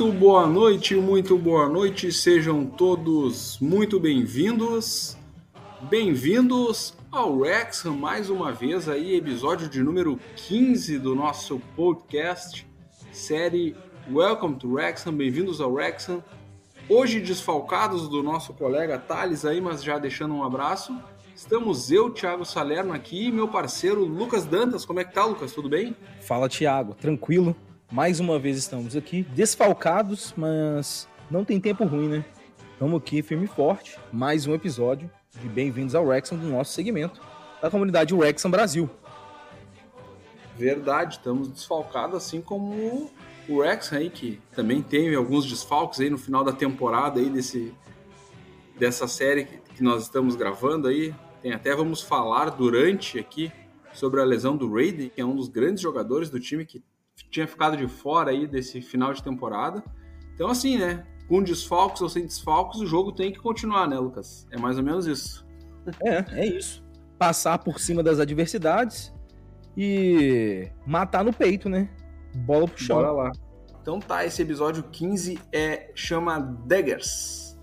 Muito boa noite, muito boa noite, sejam todos muito bem-vindos. Bem-vindos ao Wrexham mais uma vez aí, episódio de número 15 do nosso podcast, série Welcome to Wrexham, bem-vindos ao Wrexham. Hoje desfalcados do nosso colega Thales aí, mas já deixando um abraço. Estamos eu, Thiago Salerno aqui e meu parceiro Lucas Dantas. Como é que tá, Lucas? Tudo bem? Fala, Thiago. Tranquilo. Mais uma vez estamos aqui, desfalcados, mas não tem tempo ruim, né? Estamos aqui firme e forte. Mais um episódio de Bem-vindos ao Wrexham do nosso segmento da comunidade Wrexham Brasil. Verdade, estamos desfalcados assim como o Wrexham aí, que também tem alguns desfalques aí no final da temporada aí desse, dessa série que nós estamos gravando aí. Tem até vamos falar durante aqui sobre a lesão do Raiden, que é um dos grandes jogadores do time que tinha ficado de fora aí desse final de temporada. Então, assim, né? Com desfalques ou sem desfalques, o jogo tem que continuar, né, Lucas? É mais ou menos isso. É, é isso. Passar por cima das adversidades e matar no peito, né? Bola pro chão. Bora lá. Então tá, esse episódio 15 é chama Daggers.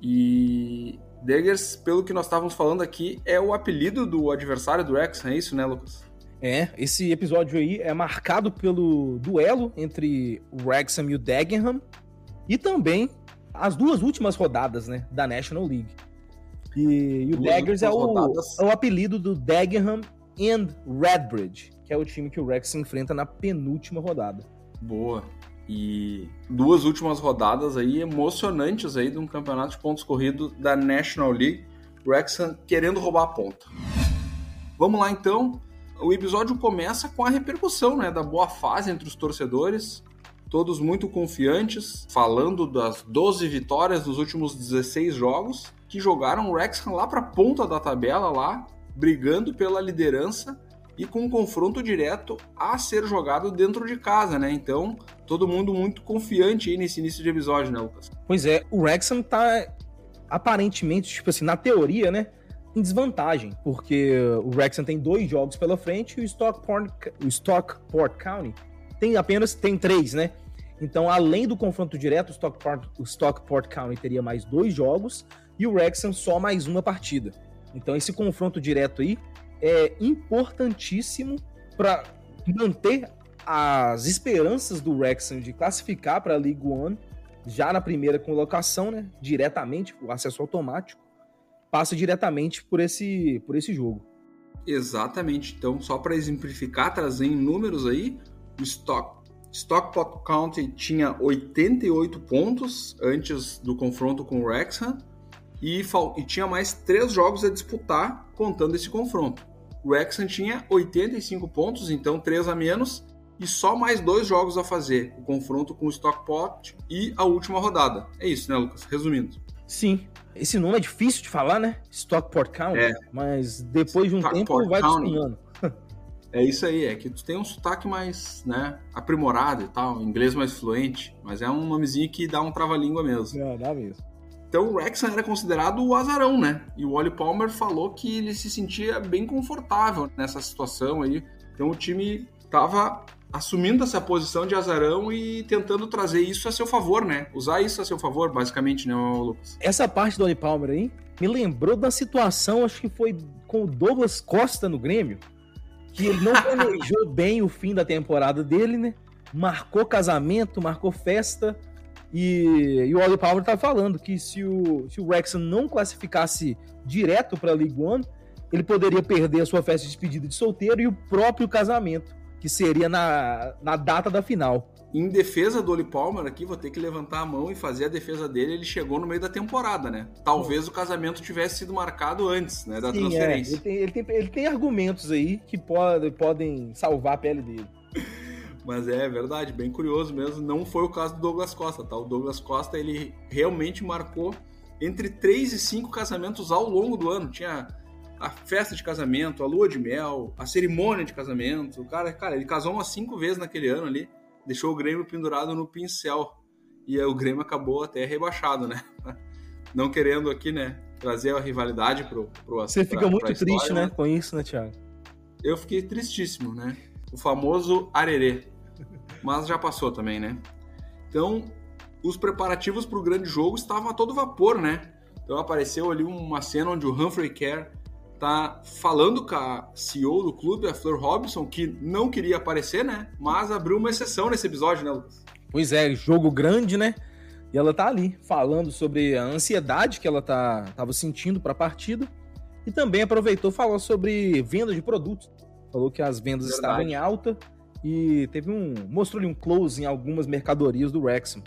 E Daggers, pelo que nós estávamos falando aqui, é o apelido do adversário do Rex, é isso, né, Lucas? É, esse episódio aí é marcado pelo duelo entre o Wrexham e o Dagenham e também as duas últimas rodadas, né, da National League. E, e o Daggers é o, é o, apelido do Dagenham and Redbridge, que é o time que o Wrexham enfrenta na penúltima rodada. Boa. E duas últimas rodadas aí emocionantes aí de um campeonato de pontos corridos da National League. Wrexham querendo roubar a ponta. Vamos lá então o episódio começa com a repercussão né, da boa fase entre os torcedores, todos muito confiantes, falando das 12 vitórias dos últimos 16 jogos, que jogaram o Wrexham lá para a ponta da tabela, lá, brigando pela liderança e com um confronto direto a ser jogado dentro de casa, né? Então, todo mundo muito confiante aí nesse início de episódio, né, Lucas? Pois é, o Wrexham tá aparentemente, tipo assim, na teoria, né? Em desvantagem, porque o Wrexham tem dois jogos pela frente e o Stockport, o Stockport County tem apenas tem três, né? Então, além do confronto direto, o Stockport, o Stockport County teria mais dois jogos e o Wrexham só mais uma partida. Então, esse confronto direto aí é importantíssimo para manter as esperanças do Wrexham de classificar para a League One já na primeira colocação, né? Diretamente, o acesso automático passa diretamente por esse, por esse jogo. Exatamente. Então, só para exemplificar, trazer em números aí, o Stock, Stockport County tinha 88 pontos antes do confronto com o Wrexham e, e tinha mais três jogos a disputar contando esse confronto. O Wrexham tinha 85 pontos, então três a menos, e só mais dois jogos a fazer, o confronto com o Stockport e a última rodada. É isso, né, Lucas? Resumindo. Sim, esse nome é difícil de falar, né? Stockport County. É. Mas depois de um Stockport tempo vai acostumando. É isso aí, é que tu tem um sotaque mais, né, aprimorado e tal, inglês mais fluente, mas é um nomezinho que dá um trava-língua mesmo. É, dá mesmo. Então o Wrexham era considerado o azarão, né? E o Wally Palmer falou que ele se sentia bem confortável nessa situação aí. Então o time tava assumindo essa posição de azarão e tentando trazer isso a seu favor, né? Usar isso a seu favor, basicamente, né, Lucas? Essa parte do Oli Palmer aí me lembrou da situação, acho que foi com o Douglas Costa no Grêmio, que ele não planejou bem o fim da temporada dele, né? Marcou casamento, marcou festa, e, e o Oli Palmer tá falando que se o, se o Wrexham não classificasse direto para a League One, ele poderia perder a sua festa de despedida de solteiro e o próprio casamento que seria na, na data da final. Em defesa do Oli Palmer aqui, vou ter que levantar a mão e fazer a defesa dele. Ele chegou no meio da temporada, né? Talvez o casamento tivesse sido marcado antes, né? Da Sim, é. transferência. É. Ele, tem, ele, tem, ele tem argumentos aí que pode, podem salvar a pele dele. Mas é verdade, bem curioso mesmo. Não foi o caso do Douglas Costa, tá? O Douglas Costa, ele realmente marcou entre três e cinco casamentos ao longo do ano. Tinha a festa de casamento, a lua de mel, a cerimônia de casamento. O cara, cara, ele casou umas cinco vezes naquele ano ali, deixou o Grêmio pendurado no pincel. E o Grêmio acabou até rebaixado, né? Não querendo aqui, né, trazer a rivalidade pro, pro Você fica muito triste, história, né, com isso, né, Thiago? Eu fiquei tristíssimo, né? O famoso arerê. Mas já passou também, né? Então, os preparativos para o grande jogo estavam a todo vapor, né? Então apareceu ali uma cena onde o Humphrey Kerr tá falando com a CEO do clube, a Fleur Robinson, que não queria aparecer, né? Mas abriu uma exceção nesse episódio, né, Lucas? Pois é, jogo grande, né? E ela tá ali falando sobre a ansiedade que ela tá, tava sentindo para a partida e também aproveitou falou sobre venda de produtos. Falou que as vendas Verdade. estavam em alta e teve um mostrou-lhe um close em algumas mercadorias do Wrexham.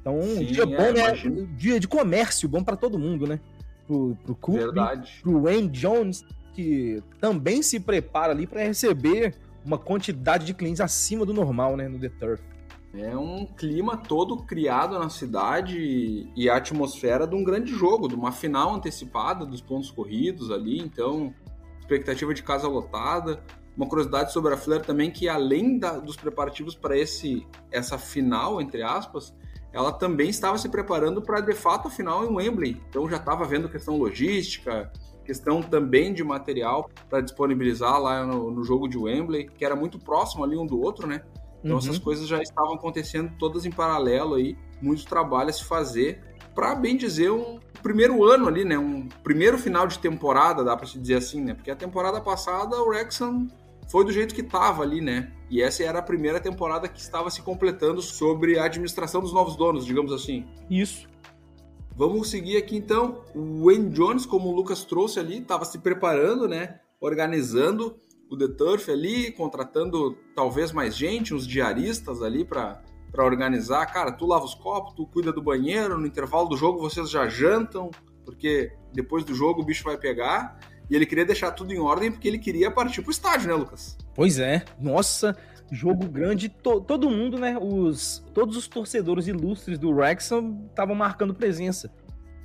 Então, um dia é, bom, né? Um dia de comércio bom para todo mundo, né? Pro, pro Cook, Verdade. pro Wayne Jones, que também se prepara ali para receber uma quantidade de clientes acima do normal, né? No The Turf. É um clima todo criado na cidade e a atmosfera de um grande jogo, de uma final antecipada dos pontos corridos ali, então expectativa de casa lotada. Uma curiosidade sobre a Fleur também que além da, dos preparativos para esse essa final entre aspas, ela também estava se preparando para de fato a final em Wembley. Então já estava vendo questão logística, questão também de material para disponibilizar lá no, no jogo de Wembley, que era muito próximo ali um do outro, né? Então uhum. essas coisas já estavam acontecendo todas em paralelo aí, muito trabalho a se fazer para bem dizer um primeiro ano ali, né, um primeiro final de temporada, dá para se dizer assim, né? Porque a temporada passada o Wrexham foi do jeito que estava ali, né? E essa era a primeira temporada que estava se completando sobre a administração dos novos donos, digamos assim. Isso. Vamos seguir aqui então. O Wayne Jones, como o Lucas trouxe ali, estava se preparando, né? Organizando o The Turf ali, contratando talvez mais gente, uns diaristas ali para para organizar. Cara, tu lava os copos, tu cuida do banheiro, no intervalo do jogo vocês já jantam, porque depois do jogo o bicho vai pegar. E ele queria deixar tudo em ordem porque ele queria partir pro estádio, né, Lucas? Pois é. Nossa, jogo grande, to, todo mundo, né, os todos os torcedores ilustres do Wrexham estavam marcando presença.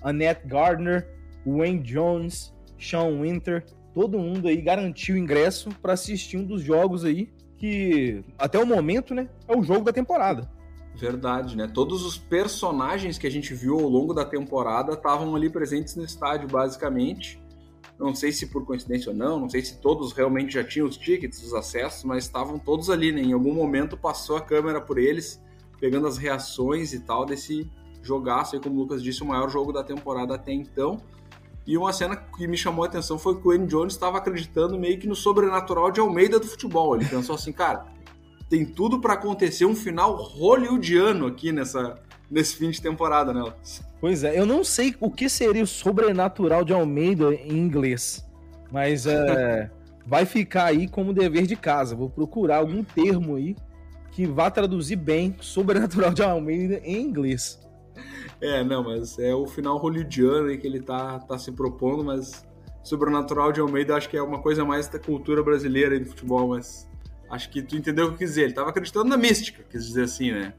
Annette Gardner, Wayne Jones, Sean Winter, todo mundo aí garantiu ingresso para assistir um dos jogos aí que até o momento, né, é o jogo da temporada. Verdade, né? Todos os personagens que a gente viu ao longo da temporada estavam ali presentes no estádio, basicamente. Não sei se por coincidência ou não, não sei se todos realmente já tinham os tickets, os acessos, mas estavam todos ali, né? Em algum momento passou a câmera por eles, pegando as reações e tal desse jogaço aí, como o Lucas disse, o maior jogo da temporada até então. E uma cena que me chamou a atenção foi que o Wayne Jones estava acreditando meio que no sobrenatural de Almeida do futebol. Ele pensou assim, cara, tem tudo para acontecer um final hollywoodiano aqui nessa, nesse fim de temporada, né? Pois é, eu não sei o que seria o sobrenatural de Almeida em inglês, mas é, vai ficar aí como dever de casa. Vou procurar algum termo aí que vá traduzir bem sobrenatural de Almeida em inglês. É, não, mas é o final hollywoodiano aí que ele tá, tá se propondo, mas Sobrenatural de Almeida acho que é uma coisa mais da cultura brasileira aí do futebol, mas acho que tu entendeu o que eu quis dizer. Ele tava acreditando na mística, quis dizer assim, né?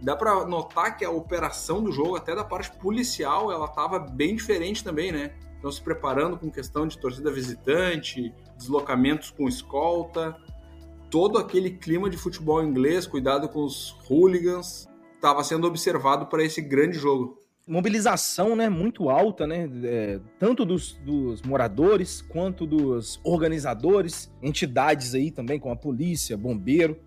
Dá para notar que a operação do jogo, até da parte policial, ela tava bem diferente também, né? Então se preparando com questão de torcida visitante, deslocamentos com escolta, todo aquele clima de futebol inglês, cuidado com os hooligans, estava sendo observado para esse grande jogo. Mobilização, né, muito alta, né, é, tanto dos, dos, moradores quanto dos organizadores, entidades aí também, como a polícia, bombeiro.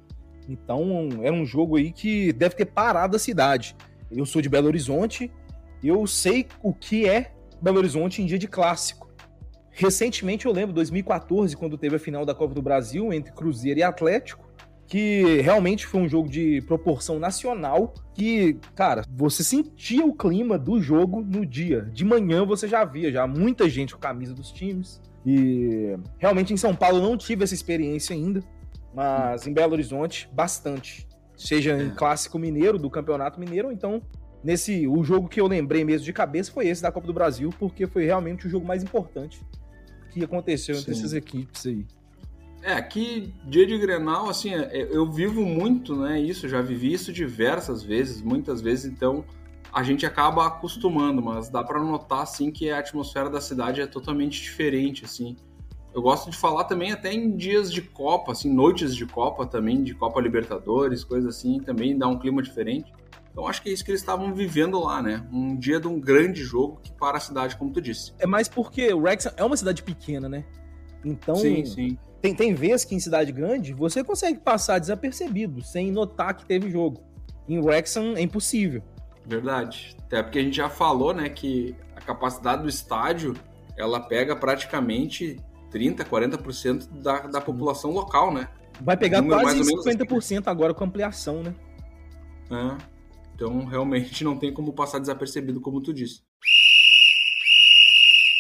Então, era um jogo aí que deve ter parado a cidade. Eu sou de Belo Horizonte, eu sei o que é Belo Horizonte em dia de clássico. Recentemente eu lembro, 2014, quando teve a final da Copa do Brasil entre Cruzeiro e Atlético, que realmente foi um jogo de proporção nacional que, cara, você sentia o clima do jogo no dia. De manhã você já via já muita gente com a camisa dos times. E realmente em São Paulo não tive essa experiência ainda, mas em Belo Horizonte bastante. Seja em é. clássico mineiro do Campeonato Mineiro, ou então nesse o jogo que eu lembrei mesmo de cabeça foi esse da Copa do Brasil, porque foi realmente o jogo mais importante que aconteceu entre essas equipes aí. É, aqui, dia de Grenal, assim, é, é, eu vivo muito, né, isso, já vivi isso diversas vezes, muitas vezes, então a gente acaba acostumando, mas dá para notar, assim, que a atmosfera da cidade é totalmente diferente, assim. Eu gosto de falar também até em dias de Copa, assim, noites de Copa também, de Copa Libertadores, coisa assim, também dá um clima diferente. Então acho que é isso que eles estavam vivendo lá, né? Um dia de um grande jogo que para a cidade, como tu disse. É mais porque o Wrexham é uma cidade pequena, né? Então, sim, sim. Tem, tem vezes que em cidade grande você consegue passar desapercebido, sem notar que teve jogo. Em Wrexham é impossível. Verdade. Até porque a gente já falou, né, que a capacidade do estádio, ela pega praticamente 30, 40% da, da população local, né? Vai pegar quase 50% assim. agora com ampliação, né? É. Então, realmente não tem como passar desapercebido, como tu disse.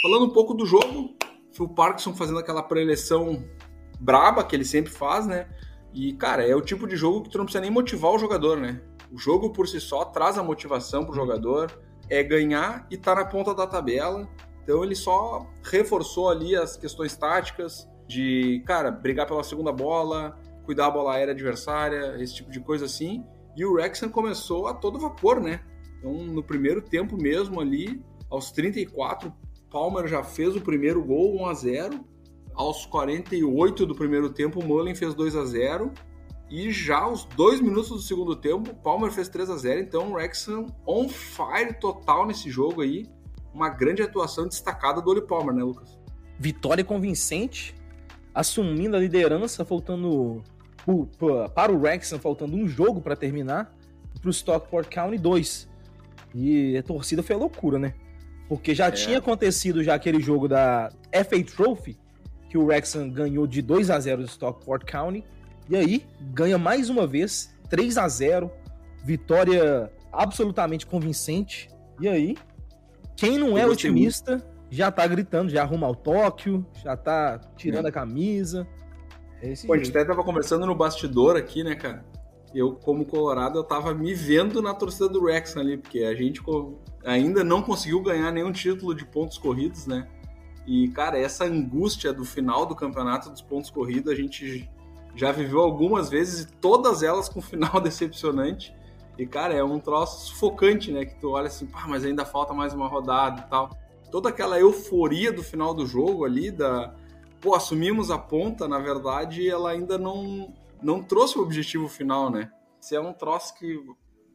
Falando um pouco do jogo, Phil Parkinson fazendo aquela preleção braba que ele sempre faz, né? E, cara, é o tipo de jogo que tu não precisa nem motivar o jogador, né? O jogo por si só traz a motivação pro jogador, é ganhar e tá na ponta da tabela. Então ele só reforçou ali as questões táticas de, cara, brigar pela segunda bola, cuidar da bola aérea adversária, esse tipo de coisa assim. E o Wrexham começou a todo vapor, né? Então, no primeiro tempo mesmo ali, aos 34, Palmer já fez o primeiro gol, 1 a 0. Aos 48 do primeiro tempo, Mullen fez 2 a 0. E já aos dois minutos do segundo tempo, Palmer fez 3 a 0. Então, o Wrexham on fire total nesse jogo aí. Uma grande atuação destacada do Oli Palmer, né, Lucas? Vitória convincente, assumindo a liderança, faltando para o Wrexham, faltando um jogo para terminar, para o Stockport County 2. E a torcida foi a loucura, né? Porque já é. tinha acontecido já aquele jogo da FA Trophy, que o Wrexham ganhou de 2 a 0 do Stockport County. E aí, ganha mais uma vez, 3 a 0 vitória absolutamente convincente. E aí, quem não é otimista muito. já tá gritando, já arruma o Tóquio, já tá tirando é. a camisa. É Pô, a gente até tava conversando no bastidor aqui, né, cara? Eu, como colorado, eu tava me vendo na torcida do Wrexham ali, porque a gente ainda não conseguiu ganhar nenhum título de pontos corridos, né? E, cara, essa angústia do final do campeonato dos pontos corridos, a gente já viveu algumas vezes e todas elas com final decepcionante. E, cara, é um troço sufocante, né? Que tu olha assim, pá, mas ainda falta mais uma rodada e tal. Toda aquela euforia do final do jogo ali, da. Pô, assumimos a ponta, na verdade, ela ainda não, não trouxe o objetivo final, né? Isso é um troço que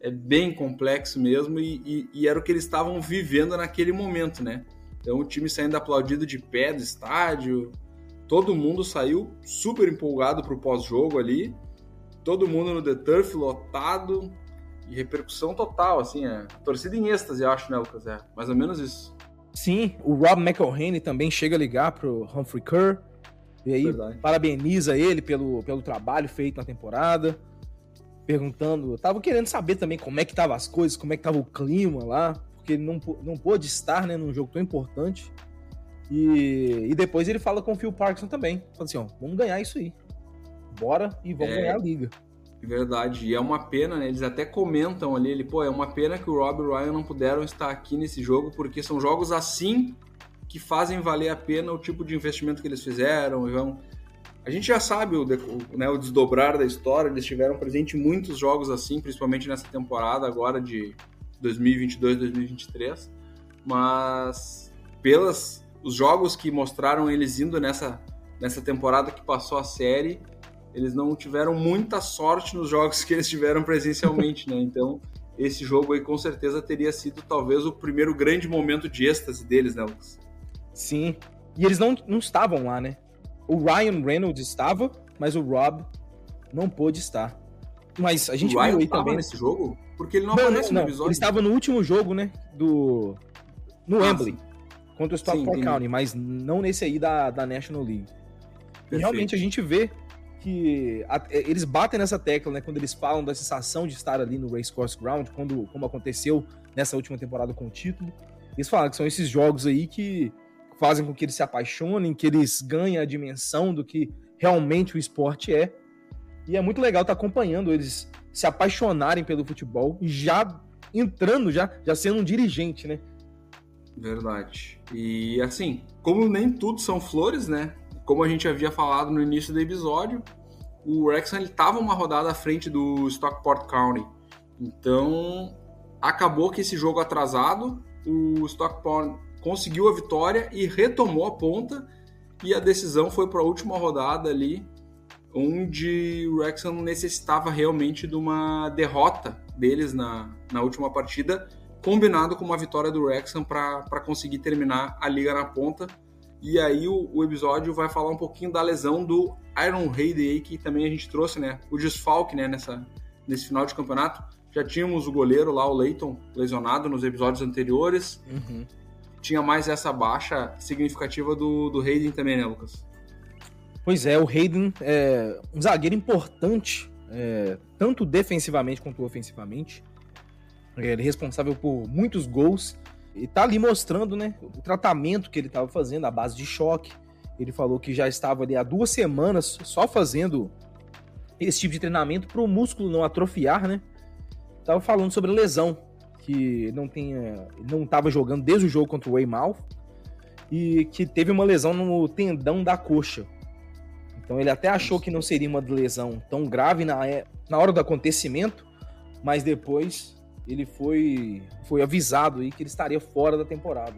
é bem complexo mesmo e, e, e, era o que eles estavam vivendo naquele momento, né? Então o time saindo aplaudido de pé do estádio, todo mundo saiu super empolgado pro pós-jogo ali, todo mundo no The Turf lotado e repercussão total, assim, é torcida em êxtase, acho, né, Lucas? É mais ou menos isso. Sim, o Rob McElhaney também chega a ligar pro Humphrey Kerr, e aí Verdade. parabeniza ele pelo, pelo trabalho feito na temporada perguntando, tava querendo saber também como é que tava as coisas, como é que tava o clima lá, porque ele não, não pôde estar, né, num jogo tão importante. E, e depois ele fala com o Phil Parkinson também, fala assim, ó, vamos ganhar isso aí. Bora e vamos é, ganhar a liga. Verdade, e é uma pena, né? Eles até comentam ali, ele, pô, é uma pena que o Rob e o Ryan não puderam estar aqui nesse jogo, porque são jogos assim que fazem valer a pena o tipo de investimento que eles fizeram, e vão. A gente já sabe o, né, o desdobrar da história, eles tiveram presente muitos jogos assim, principalmente nessa temporada agora de 2022-2023, mas pelas os jogos que mostraram eles indo nessa, nessa temporada que passou a série, eles não tiveram muita sorte nos jogos que eles tiveram presencialmente, né? Então, esse jogo aí com certeza teria sido talvez o primeiro grande momento de êxtase deles, né, Lucas? Sim. E eles não, não estavam lá, né? O Ryan Reynolds estava, mas o Rob não pôde estar. Mas a gente o Ryan viu aí também nesse jogo, porque ele não, não aparece não, no episódio. Ele estava no último jogo, né, do no ah, Wembley contra o Stockport County, mas não nesse aí da, da National League. E realmente a gente vê que a, eles batem nessa tecla, né, quando eles falam da sensação de estar ali no Racecourse Ground, quando como aconteceu nessa última temporada com o título. Eles falam que são esses jogos aí que fazem com que eles se apaixonem, que eles ganhem a dimensão do que realmente o esporte é. E é muito legal estar acompanhando eles se apaixonarem pelo futebol, já entrando, já, já sendo um dirigente, né? Verdade. E assim, como nem tudo são flores, né? Como a gente havia falado no início do episódio, o Wrexham estava uma rodada à frente do Stockport County. Então, acabou que esse jogo atrasado, o Stockport conseguiu a vitória e retomou a ponta. E a decisão foi para a última rodada ali, onde o Wrexham necessitava realmente de uma derrota deles na, na última partida, combinado com uma vitória do Wrexham para conseguir terminar a liga na ponta. E aí o, o, episódio vai falar um pouquinmo da lesão do Iron Hayday, que também a gente trouxe, né? O desfalque né, nessa, nesse final de campeonato Já tínhamos o goleiro lá, o Leighton, lesionado nos episódios anteriores. Uhum. Tinha mais essa baixa significativa do, do Hayden também, né, Lucas? Pois é, o Hayden é um zagueiro importante, é, tanto defensivamente quanto ofensivamente. Ele é responsável por muitos gols e tá ali mostrando, né, o tratamento que ele estava fazendo, a base de choque. Ele falou que já estava ali há duas semanas só fazendo esse tipo de treinamento para o músculo não atrofiar, né? Tava falando sobre lesão, que não tinha, não estava jogando desde o jogo contra o Weymouth e que teve uma lesão no tendão da coxa. Então ele até achou que não seria uma lesão tão grave na, na hora do acontecimento, mas depois ele foi, foi avisado aí que ele estaria fora da temporada.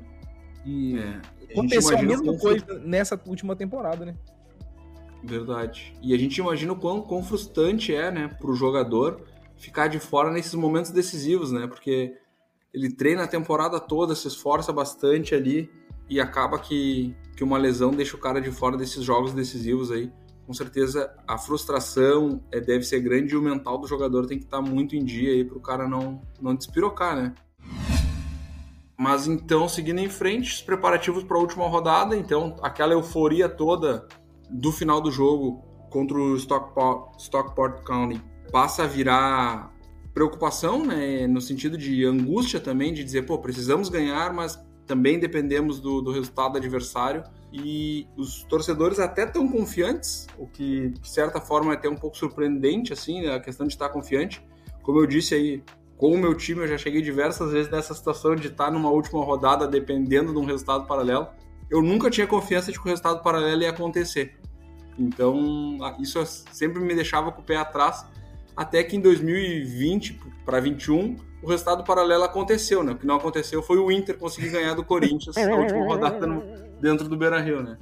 E é, aconteceu a mesma coisa nessa última temporada, né? Verdade. E a gente imagina o quão, quão frustrante é, né, pro jogador ficar de fora nesses momentos decisivos, né? Porque ele treina a temporada toda, se esforça bastante ali e acaba que, que uma lesão deixa o cara de fora desses jogos decisivos aí com certeza a frustração é, deve ser grande e o mental do jogador tem que estar tá muito em dia aí para o cara não, não despirocar, né? Mas então, seguindo em frente, os preparativos para a última rodada, então aquela euforia toda do final do jogo contra o Stockport, Stockport County passa a virar preocupação, né, no sentido de angústia também, de dizer, pô, precisamos ganhar, mas também dependemos do, do resultado adversário e os torcedores até tão confiantes, o que de certa forma é até um pouco surpreendente, assim, né, a questão de estar confiante. Como eu disse aí, com o meu time eu já cheguei diversas vezes nessa situação de estar numa última rodada dependendo de um resultado paralelo. Eu nunca tinha confiança de que o resultado paralelo ia acontecer. Então, isso sempre me deixava com o pé atrás, até que em 2020 para 21 o resultado paralelo aconteceu, né? O que não aconteceu foi o Inter conseguir ganhar do Corinthians na última rodada no, dentro do Beira-Rio, né?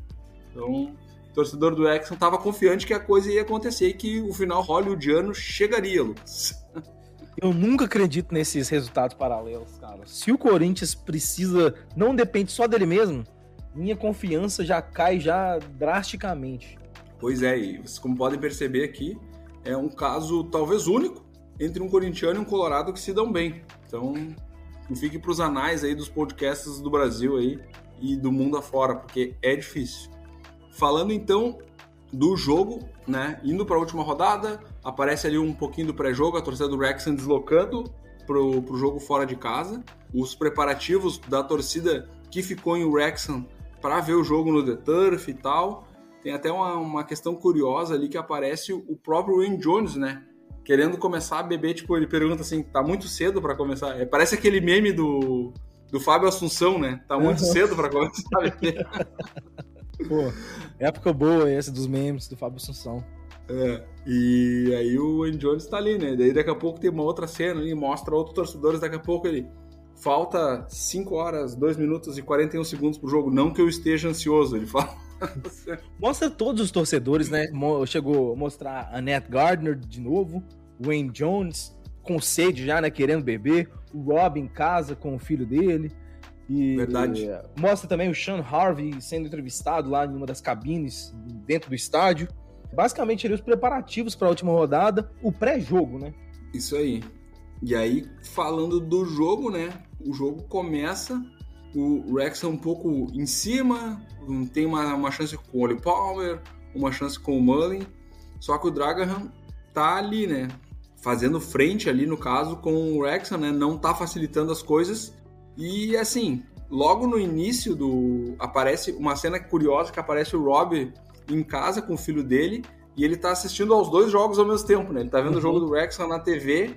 Então, o torcedor do Exxon estava confiante que a coisa ia acontecer e que o final hollywoodiano chegaria, Lucas. Eu nunca acredito nesses resultados paralelos, cara. Se o Corinthians precisa, não depende só dele mesmo, minha confiança já cai já drasticamente. Pois é, e vocês como podem perceber aqui, é um caso talvez único entre um corintiano e um colorado que se dão bem. Então, fique para os anais aí dos podcasts do Brasil aí e do mundo afora, porque é difícil. Falando então do jogo, né? Indo para a última rodada, aparece ali um pouquinho do pré-jogo, a torcida do Wrexham deslocando pro, pro jogo fora de casa. Os preparativos da torcida que ficou em Wrexham para ver o jogo no The Turf e tal. Tem até uma, uma questão curiosa ali que aparece o próprio Wayne Jones, né? Querendo começar a beber, tipo, ele pergunta assim, tá muito cedo para começar. É, parece aquele meme do do Fábio Assunção, né? Tá muito uhum. cedo para começar a ver. Pô, época boa essa dos memes do Fábio Assunção. É, e aí o Andy Jones tá ali, né? Daí daqui a pouco tem uma outra cena ali, mostra outros torcedores, daqui a pouco ele falta 5 horas, 2 minutos e 41 segundos pro jogo, não que eu esteja ansioso, ele fala. Mostra todos os torcedores, né? Chegou a mostrar a Annette Gardner de novo, Wayne Jones, com sede já, né? Querendo beber. O Rob em casa com o filho dele. E, Verdade. Mostra também o Sean Harvey sendo entrevistado lá em uma das cabines dentro do estádio. Basicamente, ali, os preparativos para a última rodada, o pré-jogo, né? Isso aí. E aí, falando do jogo, né? O jogo começa, o Rex é um pouco em cima, tem uma, uma chance com o Oli Palmer, uma chance com o Mullen, só que o Dragon tá ali, né? Fazendo frente ali, no caso, com o Wrexham, né? Não tá facilitando as coisas. E, assim, logo no início do... Aparece uma cena curiosa que aparece o Rob em casa com o filho dele e ele tá assistindo aos dois jogos ao mesmo tempo, né? Ele tá vendo uhum. o jogo do Wrexham na TV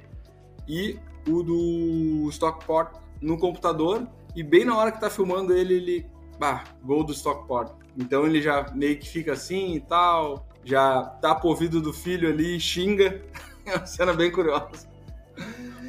e o do Stockport no computador e bem na hora que tá filmando ele, ele... Bah, gol do Stockport. Então ele já meio que fica assim e tal, já tapa o ouvido do filho ali e xinga É uma cena bem curiosa.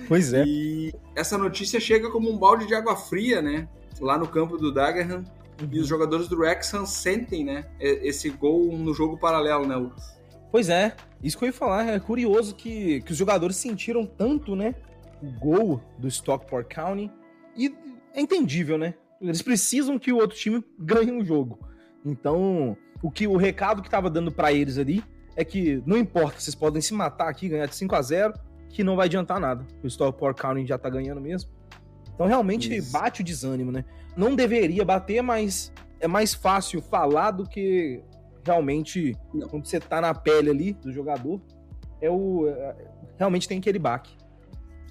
Pois é. E essa notícia chega como um balde de água fria, né? Lá no campo do Dagenham. Uhum. E os jogadores do Wrexham sentem, né? Esse gol no jogo paralelo, né, Lucas? Pois é. Isso que eu ia falar. É curioso que, que os jogadores sentiram tanto, né? O gol do Stockport County. E é entendível, né? Eles precisam que o outro time ganhe um jogo. Então, o que o recado que estava dando para eles ali é que não importa, vocês podem se matar aqui, ganhar de 5 a 0 que não vai adiantar nada. O Stockport County já tá ganhando mesmo. Então realmente Isso. bate o desânimo, né? Não deveria bater, mas é mais fácil falar do que realmente não. quando você tá na pele ali do jogador. É o é, realmente tem aquele baque.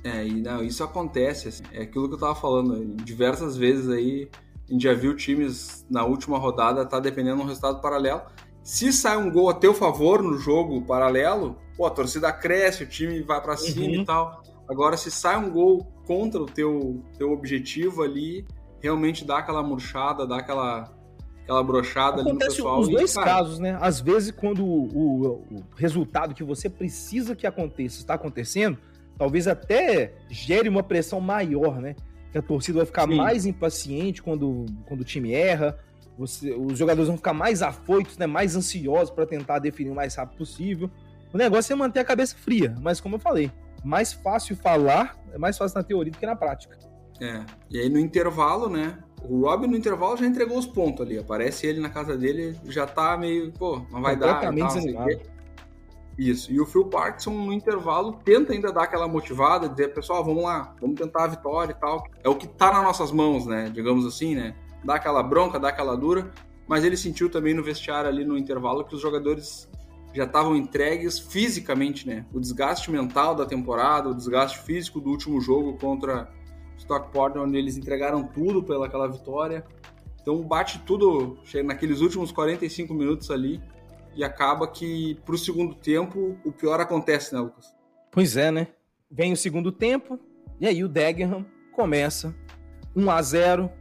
É, e não, isso acontece, assim, é aquilo que eu tava falando, diversas vezes aí a gente já viu times na última rodada tá dependendo de um resultado paralelo. Se sai um gol a teu favor no jogo paralelo, pô, a torcida cresce, o time vai para cima uhum. e tal. Agora, se sai um gol contra o teu, teu objetivo ali, realmente dá aquela murchada, dá aquela, aquela brochada ali no pessoal. Os dois cara... casos, né? Às vezes, quando o, o, o, resultado que você precisa que aconteça está acontecendo, talvez até gere uma pressão maior, né? Que a torcida vai ficar Sim. mais impaciente quando, quando o time erra, você, os jogadores vão ficar mais afoitos, né? Mais ansiosos para tentar definir o mais rápido possível. O negócio é manter a cabeça fria, mas como eu falei, mais fácil falar, é mais fácil na teoria do que na prática. É, e aí no intervalo, né? O Robin no intervalo já entregou os pontos ali. Aparece ele na casa dele, já tá meio, pô, não vai dar. Completamente Isso. E o Phil Parkinson no intervalo tenta ainda dar aquela motivada, dizer, pessoal, vamos lá, vamos tentar a vitória e tal. É o que tá nas nossas mãos, né? Digamos assim, né? Dá aquela bronca, dá aquela dura. Mas ele sentiu também no vestiário ali no intervalo que os jogadores já estavam entregues fisicamente, né? O desgaste mental da temporada, o desgaste físico do último jogo contra Stockport, onde eles entregaram tudo pela aquela vitória. Então bate tudo, naqueles últimos 45 minutos ali e acaba que pro segundo tempo o pior acontece, né, Lucas? Pois é, né? Vem o segundo tempo e aí o Dagenham começa 1 a 0,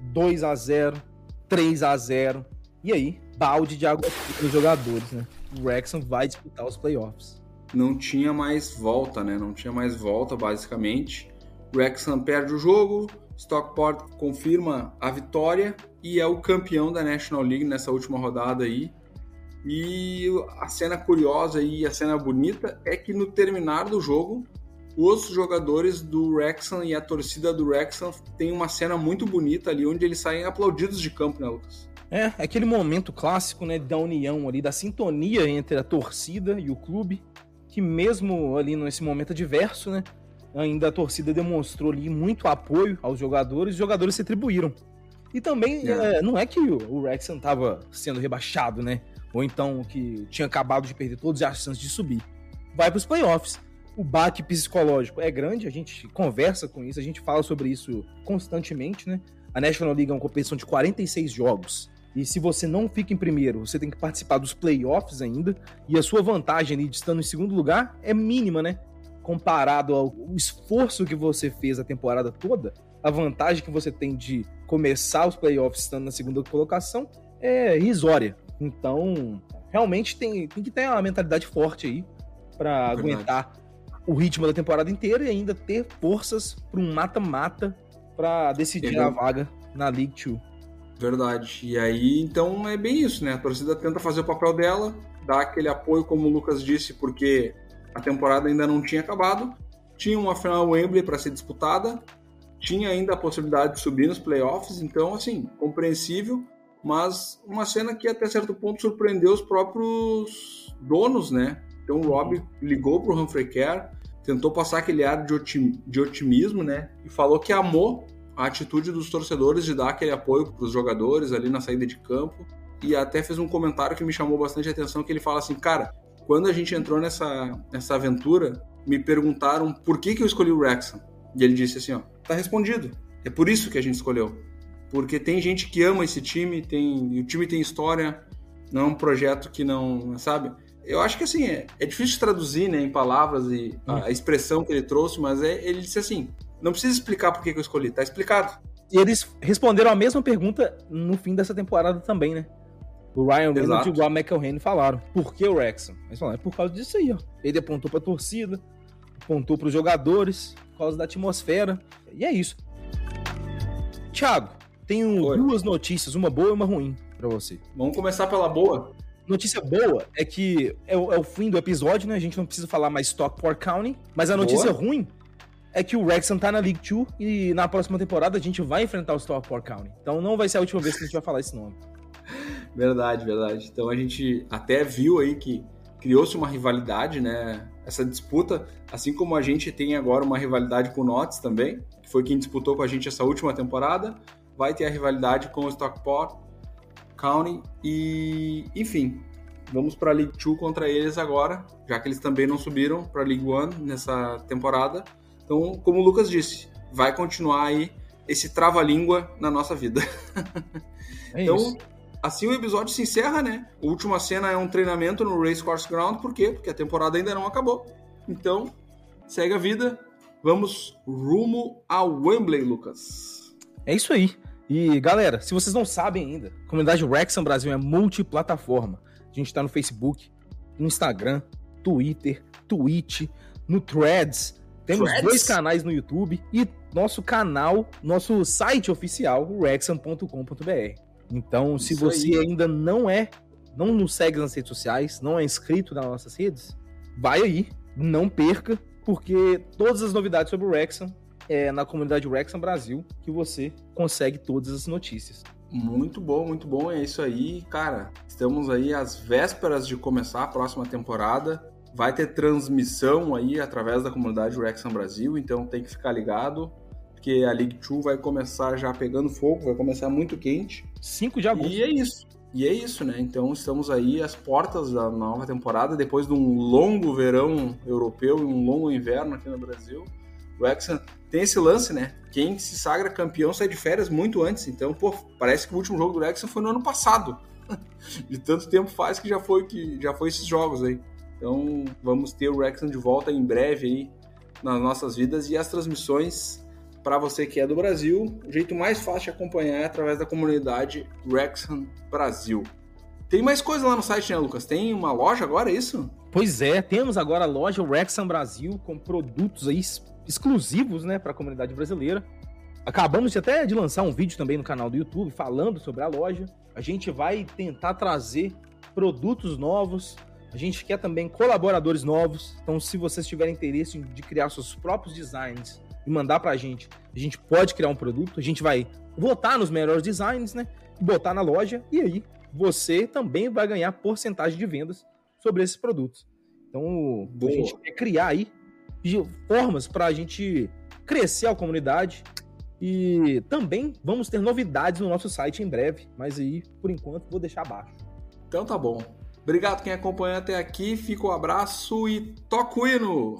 2 a 0, 3 a 0 e aí balde de água para os jogadores, né? o Wrexham vai disputar os playoffs. Não tinha mais volta, né? Não tinha mais volta, basicamente. O Wrexham perde o jogo, Stockport confirma a vitória e é o campeão da National League nessa última rodada aí. E a cena curiosa e a cena bonita é que no terminar do jogo, os jogadores do Wrexham e a torcida do Wrexham tem uma cena muito bonita ali onde eles saem aplaudidos de campo, né, Lucas? É, aquele momento clássico, né, da união ali, da sintonia entre a torcida e o clube, que mesmo ali nesse momento adverso, né, ainda a torcida demonstrou ali muito apoio aos jogadores, os jogadores se atribuíram. E também, é. É, não é que o Wrexham estava sendo rebaixado, né, ou então que tinha acabado de perder todas as chances de subir. Vai para os playoffs. O baque psicológico é grande, a gente conversa com isso, a gente fala sobre isso constantemente, né? A National League é uma competição de 46 jogos. E se você não fica em primeiro, você tem que participar dos playoffs ainda. E a sua vantagem ali de estando em segundo lugar é mínima, né? Comparado ao esforço que você fez a temporada toda, a vantagem que você tem de começar os playoffs estando na segunda colocação é irrisória. Então, realmente tem, tem que ter uma mentalidade forte aí para aguentar o ritmo da temporada inteira e ainda ter forças para um mata-mata para decidir a vaga na League 2. Verdade. E aí, então, é bem isso, né? A torcida tenta fazer o papel dela, dar aquele apoio, como o Lucas disse, porque a temporada ainda não tinha acabado. Tinha uma final Wembley para ser disputada, tinha ainda a possibilidade de subir nos playoffs, então, assim, compreensível, mas uma cena que até certo ponto surpreendeu os próprios donos, né? Então, o Rob ligou para o Humphrey Care, tentou passar aquele ar de otimismo, né? E falou que amou a atitude dos torcedores de dar aquele apoio para os jogadores ali na saída de campo. E até fez um comentário que me chamou bastante atenção, que ele fala assim, cara, quando a gente entrou nessa, nessa aventura, me perguntaram por que, que eu escolhi o Wrexham. E ele disse assim, ó, tá respondido. É por isso que a gente escolheu. Porque tem gente que ama esse time, tem, o time tem história, não é um projeto que não, sabe? Eu acho que assim, é, é difícil traduzir né, em palavras e a, a expressão que ele trouxe, mas é, ele disse assim: não precisa explicar por que eu escolhi, tá explicado. E eles responderam a mesma pergunta no fim dessa temporada também, né? O Ryan Reynolds e o Rob McElhenney falaram. Por que o Wrexham? Eles falaram, é por causa disso aí, ó. Ele apontou pra torcida, apontou pros jogadores, por causa da atmosfera. E é isso. Thiago, tenho Oi. duas notícias, uma boa e uma ruim para você. Vamos começar pela boa. Notícia boa é que é o, é o, fim do episódio, né? A gente não precisa falar mais Stockport County. Mas a notícia boa. ruim é que o Wrexham tá na League 2 e na próxima temporada a gente vai enfrentar o Stockport County. Então não vai ser a última vez que a gente vai falar esse nome. Verdade, verdade. Então a gente até viu aí que criou-se uma rivalidade, né? Essa disputa, assim como a gente tem agora uma rivalidade com o Notts também, que foi quem disputou com a gente essa última temporada, vai ter a rivalidade com o Stockport County e, enfim, vamos para a League 2 contra eles agora, já que eles também não subiram para a League 1 nessa temporada. Então, como o Lucas disse, vai continuar aí esse trava-língua na nossa vida. É então, isso. assim o episódio se encerra, né? A última cena é um treinamento no Race Course Ground, por quê? Porque a temporada ainda não acabou. Então, segue a vida. Vamos rumo ao Wembley, Lucas. É isso aí. E galera, se vocês não sabem ainda, a comunidade Wrexham Brasil é multiplataforma. A gente está no Facebook, no Instagram, Twitter, Twitch, no Threads. Temos Threads? dois canais no YouTube e nosso canal, nosso site oficial, wrexham.com.br. Então, se Isso você aí. ainda não é, não nos segue nas redes sociais, não é inscrito nas nossas redes, vai aí, não perca, porque todas as novidades sobre o Wrexham é na comunidade Wrexham Brasil que você consegue todas as notícias. Muito bom, muito bom. É isso aí, cara. Estamos aí às vésperas de começar a próxima temporada. Vai ter transmissão aí através da comunidade Wrexham Brasil, então tem que ficar ligado, porque a League 2 vai começar já pegando fogo, vai começar muito quente. 5 de agosto. E é isso. E é isso, né? Então estamos aí às portas da nova temporada, depois de um longo verão europeu e um longo inverno aqui no Brasil. O tem esse lance, né? Quem se sagra campeão sai de férias muito antes. Então, pô, parece que o último jogo do Wrexham foi no ano passado. de tanto tempo faz que já foi que já foi esses jogos aí. Então, vamos ter o Wrexham de volta em breve aí nas nossas vidas e as transmissões para você que é do Brasil, o jeito mais fácil de acompanhar é através da comunidade Wrexham Brasil. Tem mais coisa lá no site, né, Lucas? Tem uma loja agora, é isso? Pois é, temos agora a loja Wrexham Brasil com produtos aí exclusivos, né, para a comunidade brasileira. Acabamos até de lançar um vídeo também no canal do YouTube falando sobre a loja. A gente vai tentar trazer produtos novos. A gente quer também colaboradores novos. Então, se vocês tiverem interesse de criar seus próprios designs e mandar para a gente, a gente pode criar um produto. A gente vai votar nos melhores designs, né? Botar na loja e aí você também vai ganhar porcentagem de vendas sobre esses produtos. Então, Boa. a gente quer criar aí formas para a gente crescer a comunidade. E também vamos ter novidades no nosso site em breve, mas aí, por enquanto, vou deixar abaixo. Então tá bom. Obrigado quem acompanhou até aqui, fica o um abraço e toca o hino!